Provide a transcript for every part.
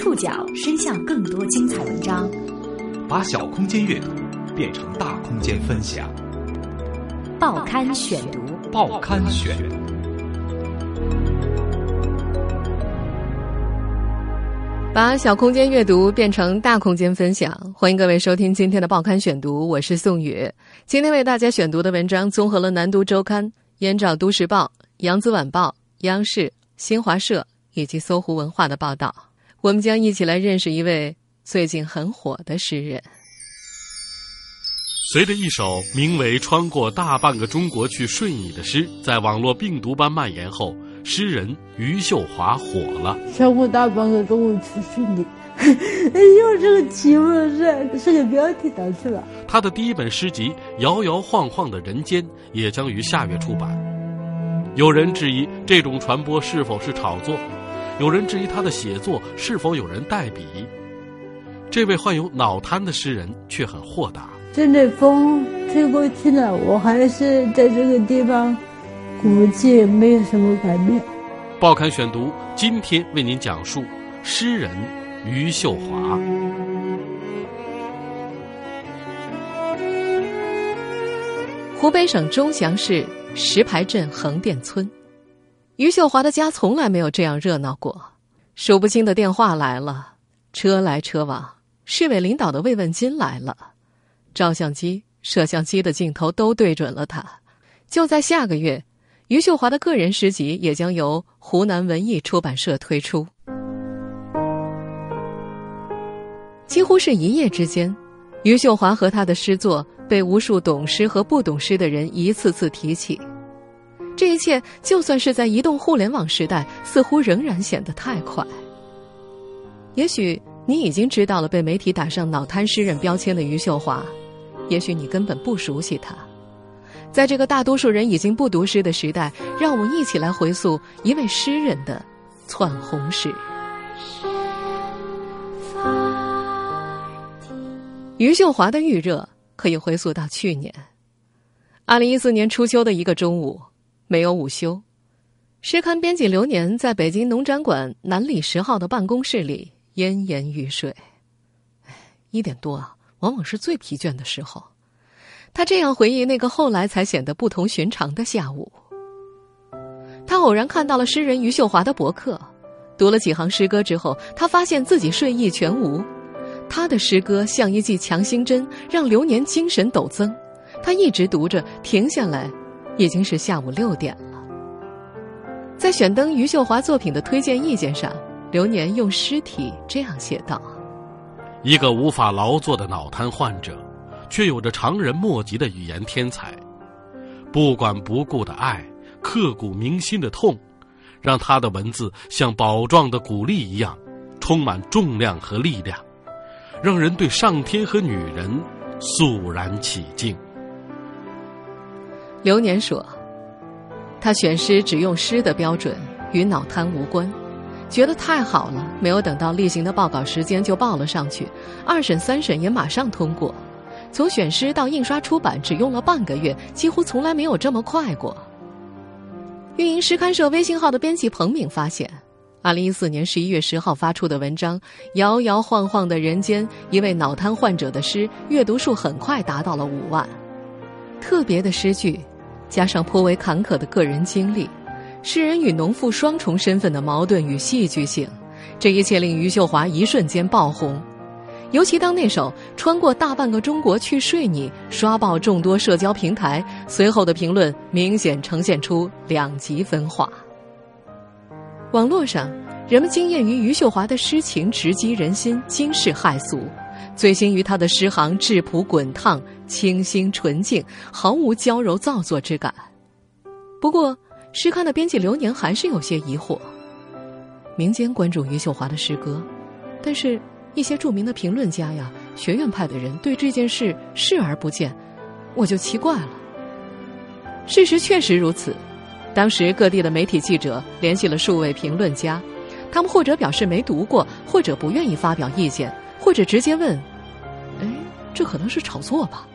触角伸向更多精彩文章，把小空间阅读变成大空间分享。报刊选读，报刊选。把小空间阅读变成大空间分享，欢迎各位收听今天的报刊选读，我是宋宇。今天为大家选读的文章综合了《南都周刊》、《燕赵都市报》、《扬子晚报》、央视、新华社以及搜狐文化的报道。我们将一起来认识一位最近很火的诗人。随着一首名为《穿过大半个中国去睡你》的诗在网络病毒般蔓延后，诗人余秀华火了。穿过大半个中国去睡你，又这个题目是是个标题党去了。他的第一本诗集《摇摇晃晃的人间》也将于下月出版。有人质疑这种传播是否是炒作。有人质疑他的写作是否有人代笔，这位患有脑瘫的诗人却很豁达。阵阵风吹过去了，我还是在这个地方，估计没有什么改变。报刊选读今天为您讲述诗人余秀华。湖北省钟祥市石牌镇横店村。余秀华的家从来没有这样热闹过，数不清的电话来了，车来车往，市委领导的慰问金来了，照相机、摄像机的镜头都对准了他。就在下个月，余秀华的个人诗集也将由湖南文艺出版社推出。几乎是一夜之间，余秀华和他的诗作被无数懂诗和不懂诗的人一次次提起。这一切，就算是在移动互联网时代，似乎仍然显得太快。也许你已经知道了被媒体打上“脑瘫诗人”标签的余秀华，也许你根本不熟悉他。在这个大多数人已经不读诗的时代，让我们一起来回溯一位诗人的窜红史。余秀华的预热可以回溯到去年，二零一四年初秋的一个中午。没有午休，诗刊编辑刘年在北京农展馆南里十号的办公室里奄奄欲睡。一点多啊，往往是最疲倦的时候。他这样回忆那个后来才显得不同寻常的下午。他偶然看到了诗人余秀华的博客，读了几行诗歌之后，他发现自己睡意全无。他的诗歌像一剂强心针，让流年精神陡增。他一直读着，停下来。已经是下午六点了。在选登余秀华作品的推荐意见上，流年用诗体这样写道：“一个无法劳作的脑瘫患者，却有着常人莫及的语言天才，不管不顾的爱，刻骨铭心的痛，让他的文字像宝壮的鼓励一样，充满重量和力量，让人对上天和女人肃然起敬。”流年说：“他选诗只用诗的标准，与脑瘫无关，觉得太好了。没有等到例行的报告时间就报了上去，二审三审也马上通过。从选诗到印刷出版只用了半个月，几乎从来没有这么快过。”运营诗刊社微信号的编辑彭敏发现，二零一四年十一月十号发出的文章《摇摇晃晃的人间》，一位脑瘫患者的诗阅读数很快达到了五万。特别的诗句。加上颇为坎坷的个人经历，诗人与农妇双重身份的矛盾与戏剧性，这一切令余秀华一瞬间爆红。尤其当那首《穿过大半个中国去睡你》刷爆众多社交平台，随后的评论明显呈现出两极分化。网络上，人们惊艳于余秀华的诗情直击人心，惊世骇俗。醉心于他的诗行质朴滚烫、清新纯净，毫无娇柔造作之感。不过，诗刊的编辑刘年还是有些疑惑。民间关注余秀华的诗歌，但是一些著名的评论家呀、学院派的人对这件事视而不见，我就奇怪了。事实确实如此，当时各地的媒体记者联系了数位评论家，他们或者表示没读过，或者不愿意发表意见。或者直接问：“哎，这可能是炒作吧？”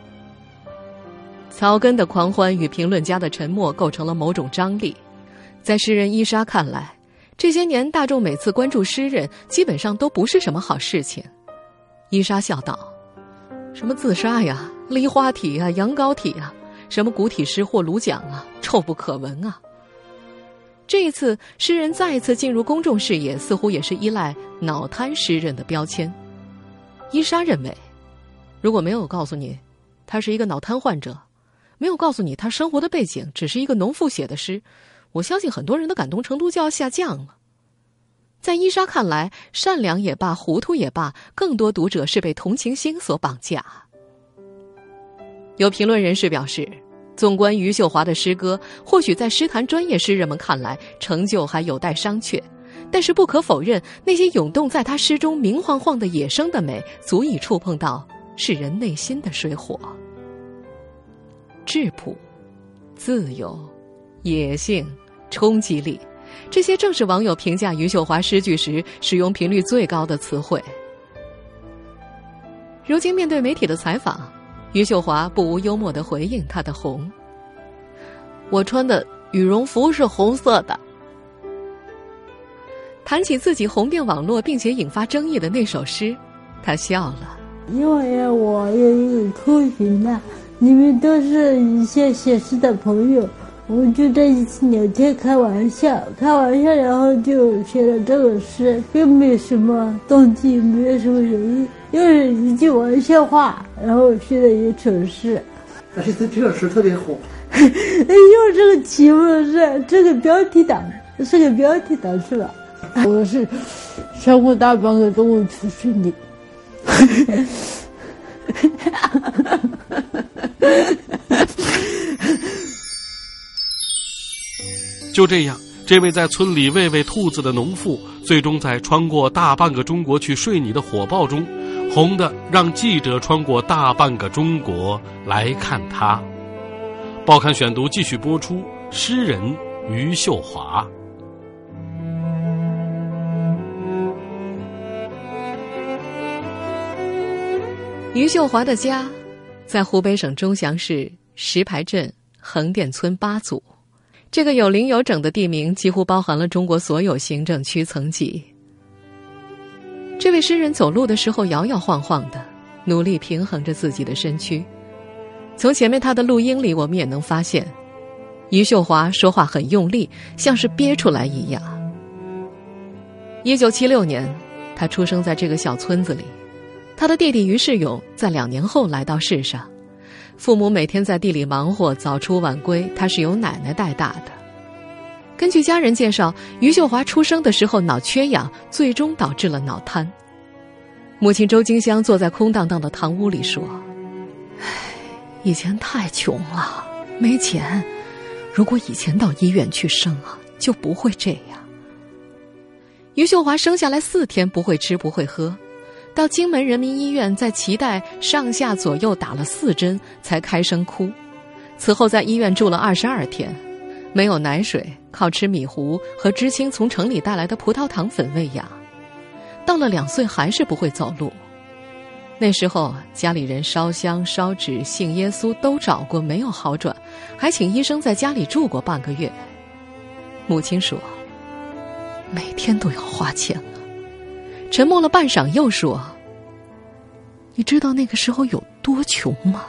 草根的狂欢与评论家的沉默构成了某种张力。在诗人伊莎看来，这些年，大众每次关注诗人，基本上都不是什么好事情。伊莎笑道：“什么自杀呀、梨花体啊、羊羔体啊，什么古体诗获鲁奖啊，臭不可闻啊！”这一次，诗人再一次进入公众视野，似乎也是依赖“脑瘫诗人”的标签。伊莎认为，如果没有告诉你他是一个脑瘫患者，没有告诉你他生活的背景只是一个农妇写的诗。我相信很多人的感动程度就要下降了。在伊莎看来，善良也罢，糊涂也罢，更多读者是被同情心所绑架。有评论人士表示，纵观余秀华的诗歌，或许在诗坛专业诗人们看来，成就还有待商榷。但是不可否认，那些涌动在他诗中明晃晃的野生的美，足以触碰到世人内心的水火。质朴、自由、野性。冲击力，这些正是网友评价余秀华诗句时使用频率最高的词汇。如今面对媒体的采访，余秀华不无幽默的回应她的红：“我穿的羽绒服是红色的。”谈起自己红遍网络并且引发争议的那首诗，他笑了：“因为我有一个 Q 群呢，里面都是一些写诗的朋友。”我们就在一起聊天开玩笑，开玩笑，然后就写了这个诗，并没有什么动机，没有什么原因，又是一句玩笑话，然后写了一首诗。但是这这个诗特别火，因为这个题目是这个标题党，是个标题党是吧？我是穿过大半个中国去睡你。就这样，这位在村里喂喂兔子的农妇，最终在穿过大半个中国去睡你的火爆中，红的让记者穿过大半个中国来看他。报刊选读继续播出，诗人余秀华。余秀华的家，在湖北省钟祥市石牌镇横店村八组。这个有零有整的地名几乎包含了中国所有行政区层级。这位诗人走路的时候摇摇晃晃的，努力平衡着自己的身躯。从前面他的录音里，我们也能发现，余秀华说话很用力，像是憋出来一样。一九七六年，他出生在这个小村子里，他的弟弟于世勇在两年后来到世上。父母每天在地里忙活，早出晚归，他是由奶奶带大的。根据家人介绍，余秀华出生的时候脑缺氧，最终导致了脑瘫。母亲周金香坐在空荡荡的堂屋里说：“唉，以前太穷了，没钱。如果以前到医院去生啊，就不会这样。”余秀华生下来四天不会吃不会喝。到荆门人民医院，在脐带上下左右打了四针，才开声哭。此后在医院住了二十二天，没有奶水，靠吃米糊和知青从城里带来的葡萄糖粉喂养。到了两岁还是不会走路。那时候家里人烧香烧纸信耶稣都找过没有好转，还请医生在家里住过半个月。母亲说：“每天都要花钱。”沉默了半晌，又说：“你知道那个时候有多穷吗？”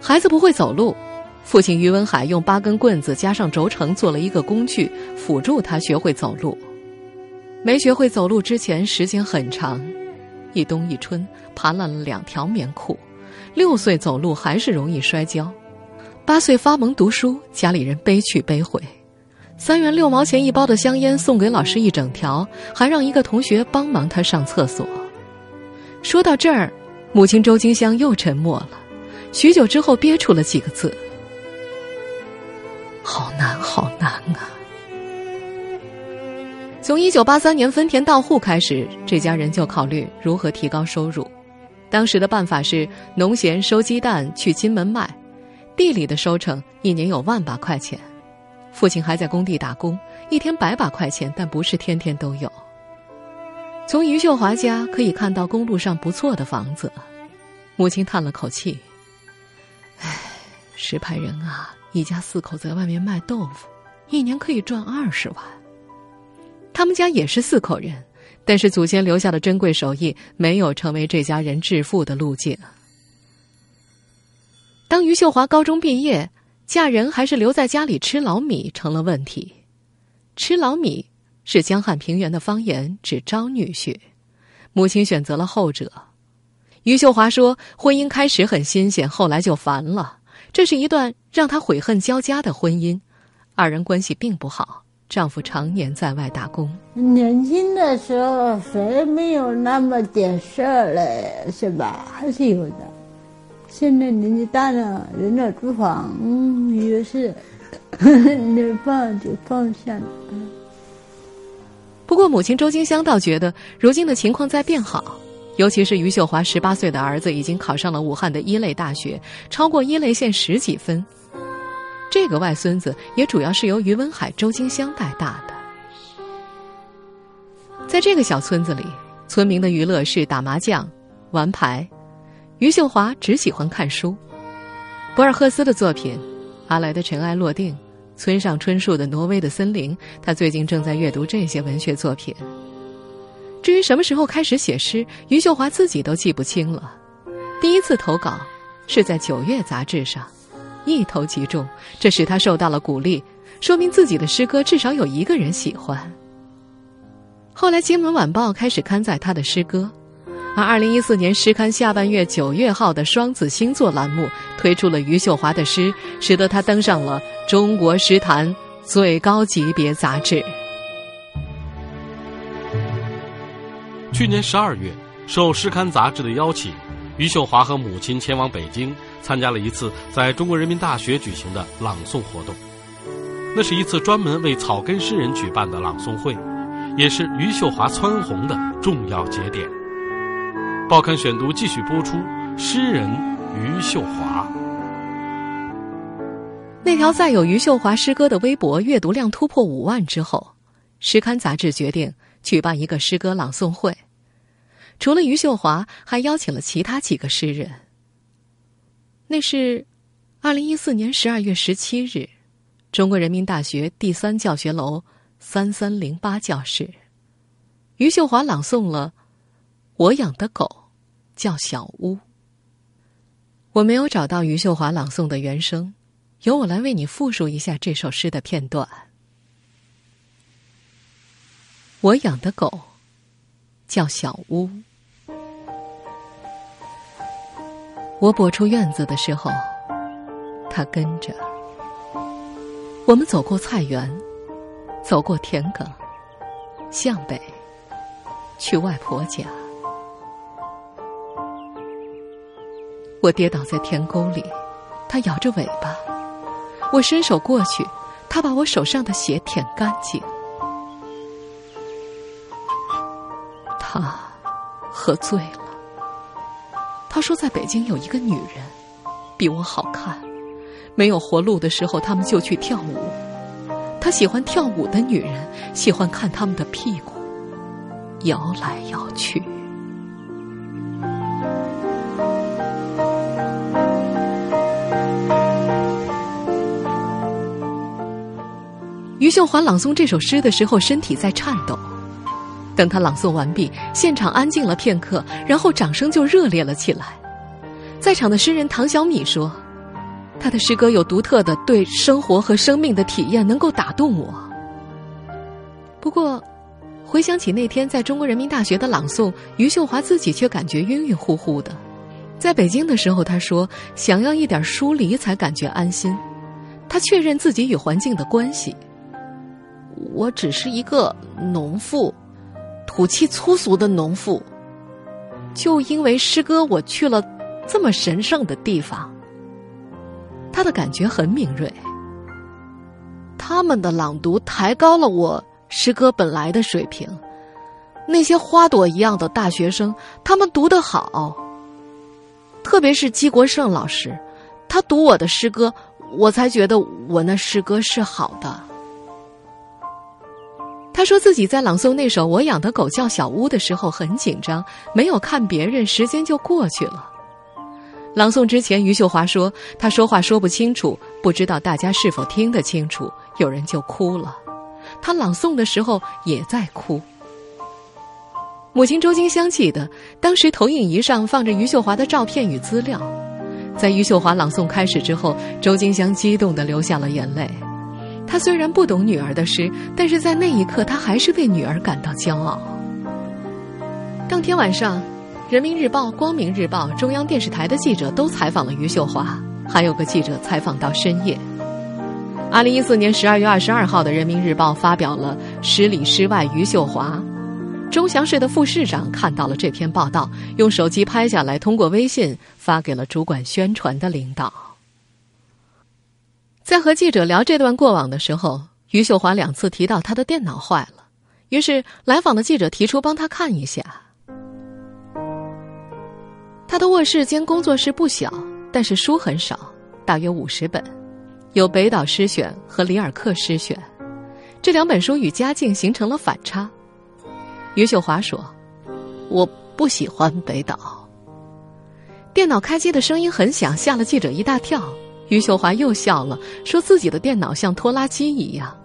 孩子不会走路，父亲于文海用八根棍子加上轴承做了一个工具，辅助他学会走路。没学会走路之前，时间很长，一冬一春，爬烂了两条棉裤。六岁走路还是容易摔跤，八岁发蒙读书，家里人背去背回。三元六毛钱一包的香烟送给老师一整条，还让一个同学帮忙他上厕所。说到这儿，母亲周金香又沉默了，许久之后憋出了几个字：“好难，好难啊！”从一九八三年分田到户开始，这家人就考虑如何提高收入。当时的办法是农闲收鸡蛋去金门卖，地里的收成一年有万把块钱。父亲还在工地打工，一天百把块钱，但不是天天都有。从余秀华家可以看到公路上不错的房子，母亲叹了口气：“唉，石牌人啊，一家四口在外面卖豆腐，一年可以赚二十万。他们家也是四口人，但是祖先留下的珍贵手艺没有成为这家人致富的路径。当于秀华高中毕业，嫁人还是留在家里吃老米成了问题。吃老米是江汉平原的方言，指招女婿。母亲选择了后者。余秀华说：“婚姻开始很新鲜，后来就烦了。这是一段让她悔恨交加的婚姻，二人关系并不好。丈夫常年在外打工。年轻的时候谁没有那么点事儿嘞？是吧？还是有的。现在年纪大了，人老珠黄，有事能放就放下了。”不过，母亲周金香倒觉得，如今的情况在变好。尤其是于秀华十八岁的儿子已经考上了武汉的一类大学，超过一类线十几分。这个外孙子也主要是由于文海、周金香带大的。在这个小村子里，村民的娱乐是打麻将、玩牌。余秀华只喜欢看书，博尔赫斯的作品，阿来的《尘埃落定》。村上春树的《挪威的森林》，他最近正在阅读这些文学作品。至于什么时候开始写诗，余秀华自己都记不清了。第一次投稿是在《九月》杂志上，一投即中，这使他受到了鼓励，说明自己的诗歌至少有一个人喜欢。后来，《金门晚报》开始刊载他的诗歌。而二零一四年诗刊下半月九月号的双子星座栏目推出了余秀华的诗，使得他登上了中国诗坛最高级别杂志。去年十二月，受诗刊杂志的邀请，余秀华和母亲前往北京，参加了一次在中国人民大学举行的朗诵活动。那是一次专门为草根诗人举办的朗诵会，也是余秀华蹿红的重要节点。报刊选读继续播出。诗人余秀华，那条载有余秀华诗歌的微博阅读量突破五万之后，诗刊杂志决定举办一个诗歌朗诵会。除了余秀华，还邀请了其他几个诗人。那是二零一四年十二月十七日，中国人民大学第三教学楼三三零八教室，余秀华朗诵了。我养的狗叫小乌。我没有找到余秀华朗诵的原声，由我来为你复述一下这首诗的片段。我养的狗叫小乌。我拨出院子的时候，它跟着。我们走过菜园，走过田埂，向北，去外婆家。我跌倒在田沟里，它摇着尾巴。我伸手过去，它把我手上的血舔干净。他喝醉了。他说，在北京有一个女人比我好看，没有活路的时候，他们就去跳舞。他喜欢跳舞的女人，喜欢看他们的屁股摇来摇去。余秀华朗诵这首诗的时候，身体在颤抖。等他朗诵完毕，现场安静了片刻，然后掌声就热烈了起来。在场的诗人唐小米说：“他的诗歌有独特的对生活和生命的体验，能够打动我。”不过，回想起那天在中国人民大学的朗诵，余秀华自己却感觉晕晕乎乎的。在北京的时候，他说想要一点疏离才感觉安心。他确认自己与环境的关系。我只是一个农妇，土气粗俗的农妇。就因为诗歌，我去了这么神圣的地方。他的感觉很敏锐。他们的朗读抬高了我诗歌本来的水平。那些花朵一样的大学生，他们读得好。特别是姬国胜老师，他读我的诗歌，我才觉得我那诗歌是好的。他说自己在朗诵那首《我养的狗叫小屋》的时候很紧张，没有看别人，时间就过去了。朗诵之前，余秀华说他说话说不清楚，不知道大家是否听得清楚，有人就哭了。他朗诵的时候也在哭。母亲周金香记得，当时投影仪上放着余秀华的照片与资料。在余秀华朗诵开始之后，周金香激动地流下了眼泪。他虽然不懂女儿的诗，但是在那一刻，他还是为女儿感到骄傲。当天晚上，《人民日报》《光明日报》中央电视台的记者都采访了余秀华，还有个记者采访到深夜。二零一四年十二月二十二号的《人民日报》发表了“十里诗外余秀华”。钟祥市的副市长看到了这篇报道，用手机拍下来，通过微信发给了主管宣传的领导。在和记者聊这段过往的时候，余秀华两次提到他的电脑坏了，于是来访的记者提出帮他看一下。他的卧室兼工作室不小，但是书很少，大约五十本，有北岛诗选和里尔克诗选，这两本书与家境形成了反差。余秀华说：“我不喜欢北岛。”电脑开机的声音很响，吓了记者一大跳。余秀华又笑了，说自己的电脑像拖拉机一样。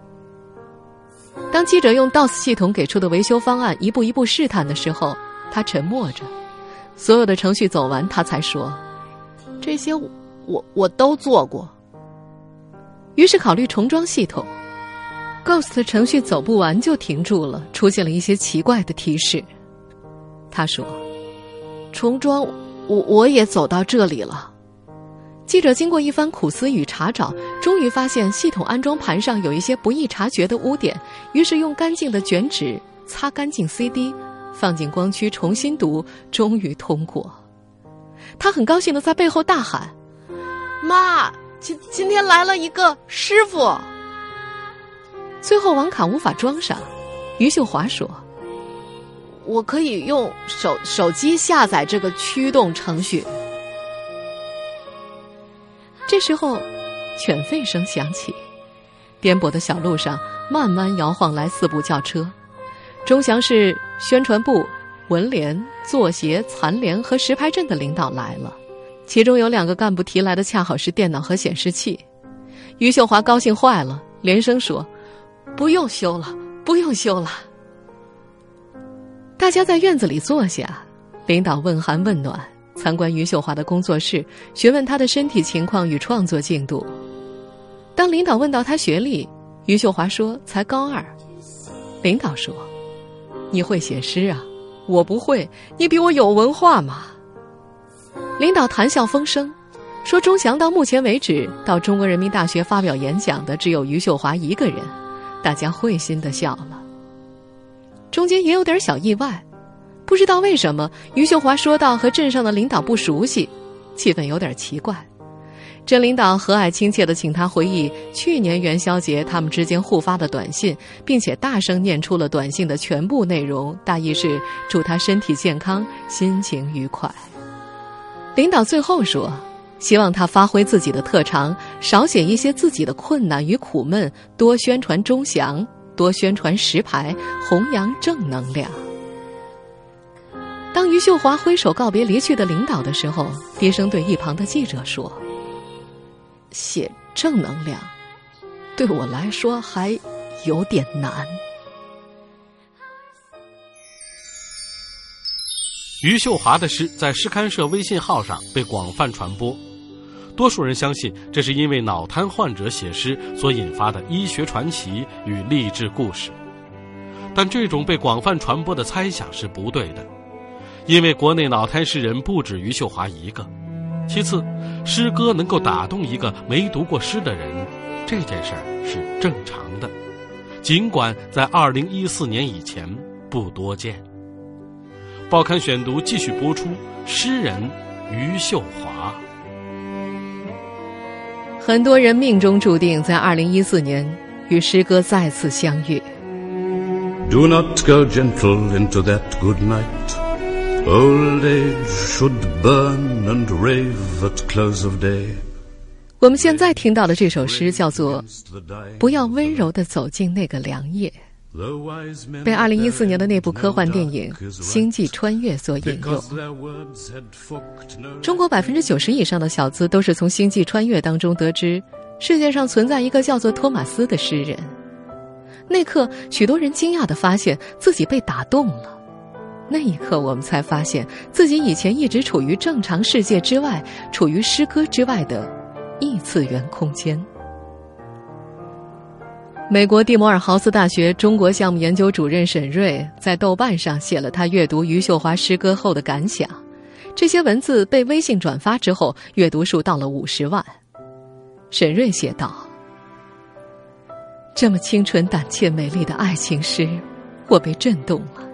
当记者用 DOS 系统给出的维修方案一步一步试探的时候，他沉默着。所有的程序走完，他才说：“这些我我都做过。”于是考虑重装系统。Ghost 程序走不完就停住了，出现了一些奇怪的提示。他说：“重装，我我也走到这里了。”记者经过一番苦思与查找，终于发现系统安装盘上有一些不易察觉的污点，于是用干净的卷纸擦干净 CD，放进光驱重新读，终于通过。他很高兴的在背后大喊：“妈，今今天来了一个师傅。”最后网卡无法装上，余秀华说：“我可以用手手机下载这个驱动程序。”这时候，犬吠声响起，颠簸的小路上慢慢摇晃来四部轿车，钟祥市宣传部、文联、作协、残联和石牌镇的领导来了，其中有两个干部提来的恰好是电脑和显示器，余秀华高兴坏了，连声说。不用修了，不用修了。大家在院子里坐下，领导问寒问暖，参观余秀华的工作室，询问她的身体情况与创作进度。当领导问到她学历，余秀华说才高二。领导说：“你会写诗啊？我不会，你比我有文化嘛。”领导谈笑风生，说：“钟祥到目前为止到中国人民大学发表演讲的只有余秀华一个人。”大家会心的笑了，中间也有点小意外，不知道为什么余秀华说到和镇上的领导不熟悉，气氛有点奇怪。镇领导和蔼亲切的请他回忆去年元宵节他们之间互发的短信，并且大声念出了短信的全部内容，大意是祝他身体健康，心情愉快。领导最后说。希望他发挥自己的特长，少写一些自己的困难与苦闷，多宣传钟祥，多宣传石牌，弘扬正能量。当余秀华挥手告别离去的领导的时候，低声对一旁的记者说：“写正能量，对我来说还有点难。”余秀华的诗在诗刊社微信号上被广泛传播。多数人相信，这是因为脑瘫患者写诗所引发的医学传奇与励志故事。但这种被广泛传播的猜想是不对的，因为国内脑瘫诗人不止余秀华一个。其次，诗歌能够打动一个没读过诗的人，这件事儿是正常的，尽管在二零一四年以前不多见。报刊选读继续播出，诗人余秀华。很多人命中注定在二零一四年与诗歌再次相遇。Do not go gentle into that good night. Old age should burn and rave at close of day. 我们现在听到的这首诗叫做《不要温柔的走进那个凉夜》。被二零一四年的那部科幻电影《星际穿越》所引用。中国百分之九十以上的小资都是从《星际穿越》当中得知，世界上存在一个叫做托马斯的诗人。那刻，许多人惊讶地发现自己被打动了。那一刻，我们才发现自己以前一直处于正常世界之外，处于诗歌之外的异次元空间。美国蒂摩尔豪斯大学中国项目研究主任沈瑞在豆瓣上写了他阅读余秀华诗歌后的感想。这些文字被微信转发之后，阅读数到了五十万。沈瑞写道：“这么清纯、胆怯、美丽的爱情诗，我被震动了。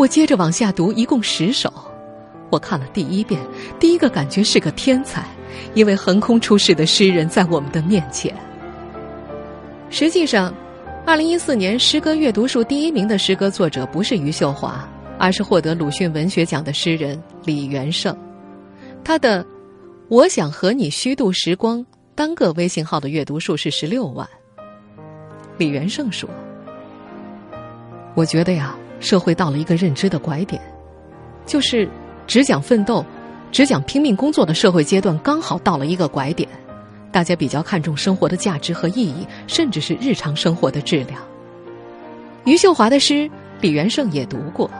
我接着往下读，一共十首。我看了第一遍，第一个感觉是个天才，因为横空出世的诗人在我们的面前。”实际上，二零一四年诗歌阅读数第一名的诗歌作者不是余秀华，而是获得鲁迅文学奖的诗人李元胜。他的《我想和你虚度时光》单个微信号的阅读数是十六万。李元胜说：“我觉得呀，社会到了一个认知的拐点，就是只讲奋斗、只讲拼命工作的社会阶段，刚好到了一个拐点。”大家比较看重生活的价值和意义，甚至是日常生活的质量。余秀华的诗，李元胜也读过。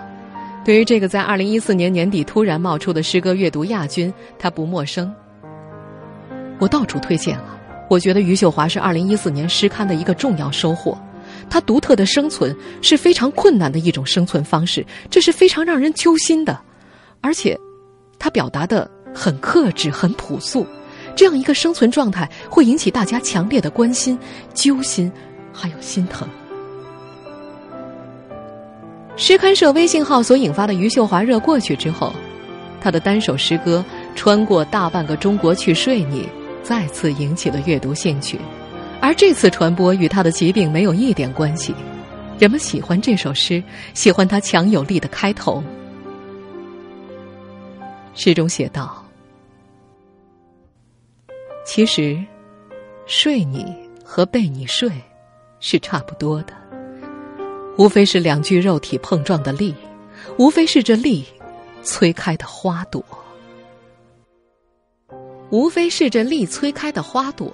对于这个在二零一四年年底突然冒出的诗歌阅读亚军，他不陌生。我到处推荐了。我觉得余秀华是二零一四年诗刊的一个重要收获。他独特的生存是非常困难的一种生存方式，这是非常让人揪心的。而且，他表达的很克制，很朴素。这样一个生存状态会引起大家强烈的关心、揪心，还有心疼。诗刊社微信号所引发的余秀华热过去之后，他的单首诗歌《穿过大半个中国去睡你》再次引起了阅读兴趣，而这次传播与他的疾病没有一点关系。人们喜欢这首诗，喜欢他强有力的开头。诗中写道。其实，睡你和被你睡，是差不多的。无非是两具肉体碰撞的力，无非是这力催开的花朵，无非是这力催开的花朵。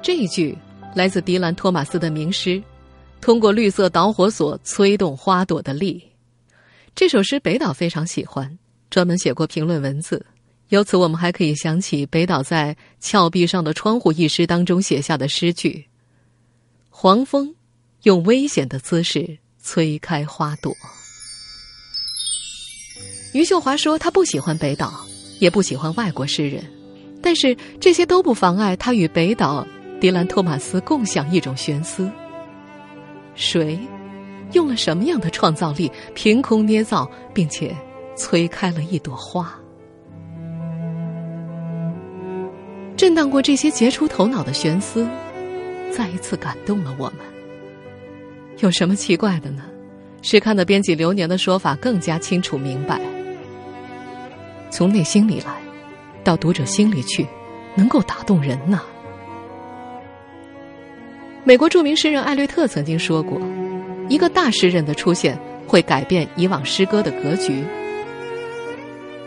这一句来自迪兰·托马斯的名诗：“通过绿色导火索催动花朵的力。”这首诗北岛非常喜欢，专门写过评论文字。由此，我们还可以想起北岛在《峭壁上的窗户》一诗当中写下的诗句：“黄蜂用危险的姿势催开花朵。”余秀华说：“他不喜欢北岛，也不喜欢外国诗人，但是这些都不妨碍他与北岛、迪兰·托马斯共享一种悬思：谁用了什么样的创造力，凭空捏造并且催开了一朵花？”震荡过这些杰出头脑的悬思，再一次感动了我们。有什么奇怪的呢？诗刊的编辑流年的说法更加清楚明白：从内心里来，到读者心里去，能够打动人呐。美国著名诗人艾略特曾经说过：“一个大诗人的出现，会改变以往诗歌的格局。”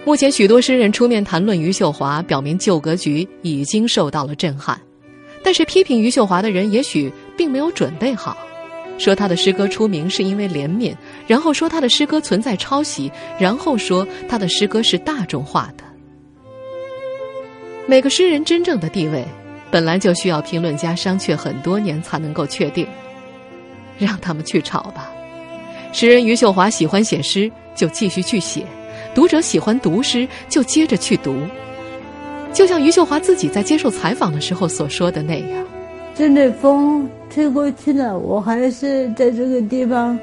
目前，许多诗人出面谈论余秀华，表明旧格局已经受到了震撼。但是，批评余秀华的人也许并没有准备好，说他的诗歌出名是因为怜悯，然后说他的诗歌存在抄袭，然后说他的诗歌是大众化的。每个诗人真正的地位，本来就需要评论家商榷很多年才能够确定。让他们去吵吧。诗人余秀华喜欢写诗，就继续去写。读者喜欢读诗，就接着去读。就像余秀华自己在接受采访的时候所说的那样：“真的风吹过去了，我还是在这个地方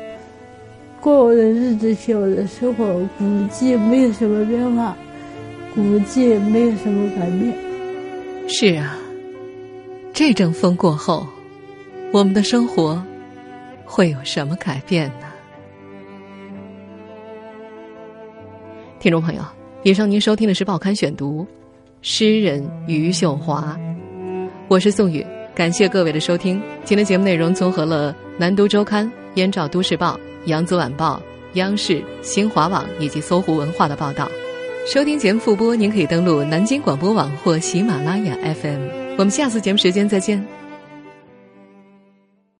过我的日子，写我的生活，估计没有什么变化，估计没有什么改变。”是啊，这阵风过后，我们的生活会有什么改变呢？听众朋友，以上您收听的是《报刊选读》，诗人余秀华，我是宋宇，感谢各位的收听。今天节目内容综合了《南都周刊》、《燕赵都市报》、《扬子晚报》、央视、新华网以及搜狐文化的报道。收听节目复播，您可以登录南京广播网或喜马拉雅 FM。我们下次节目时间再见。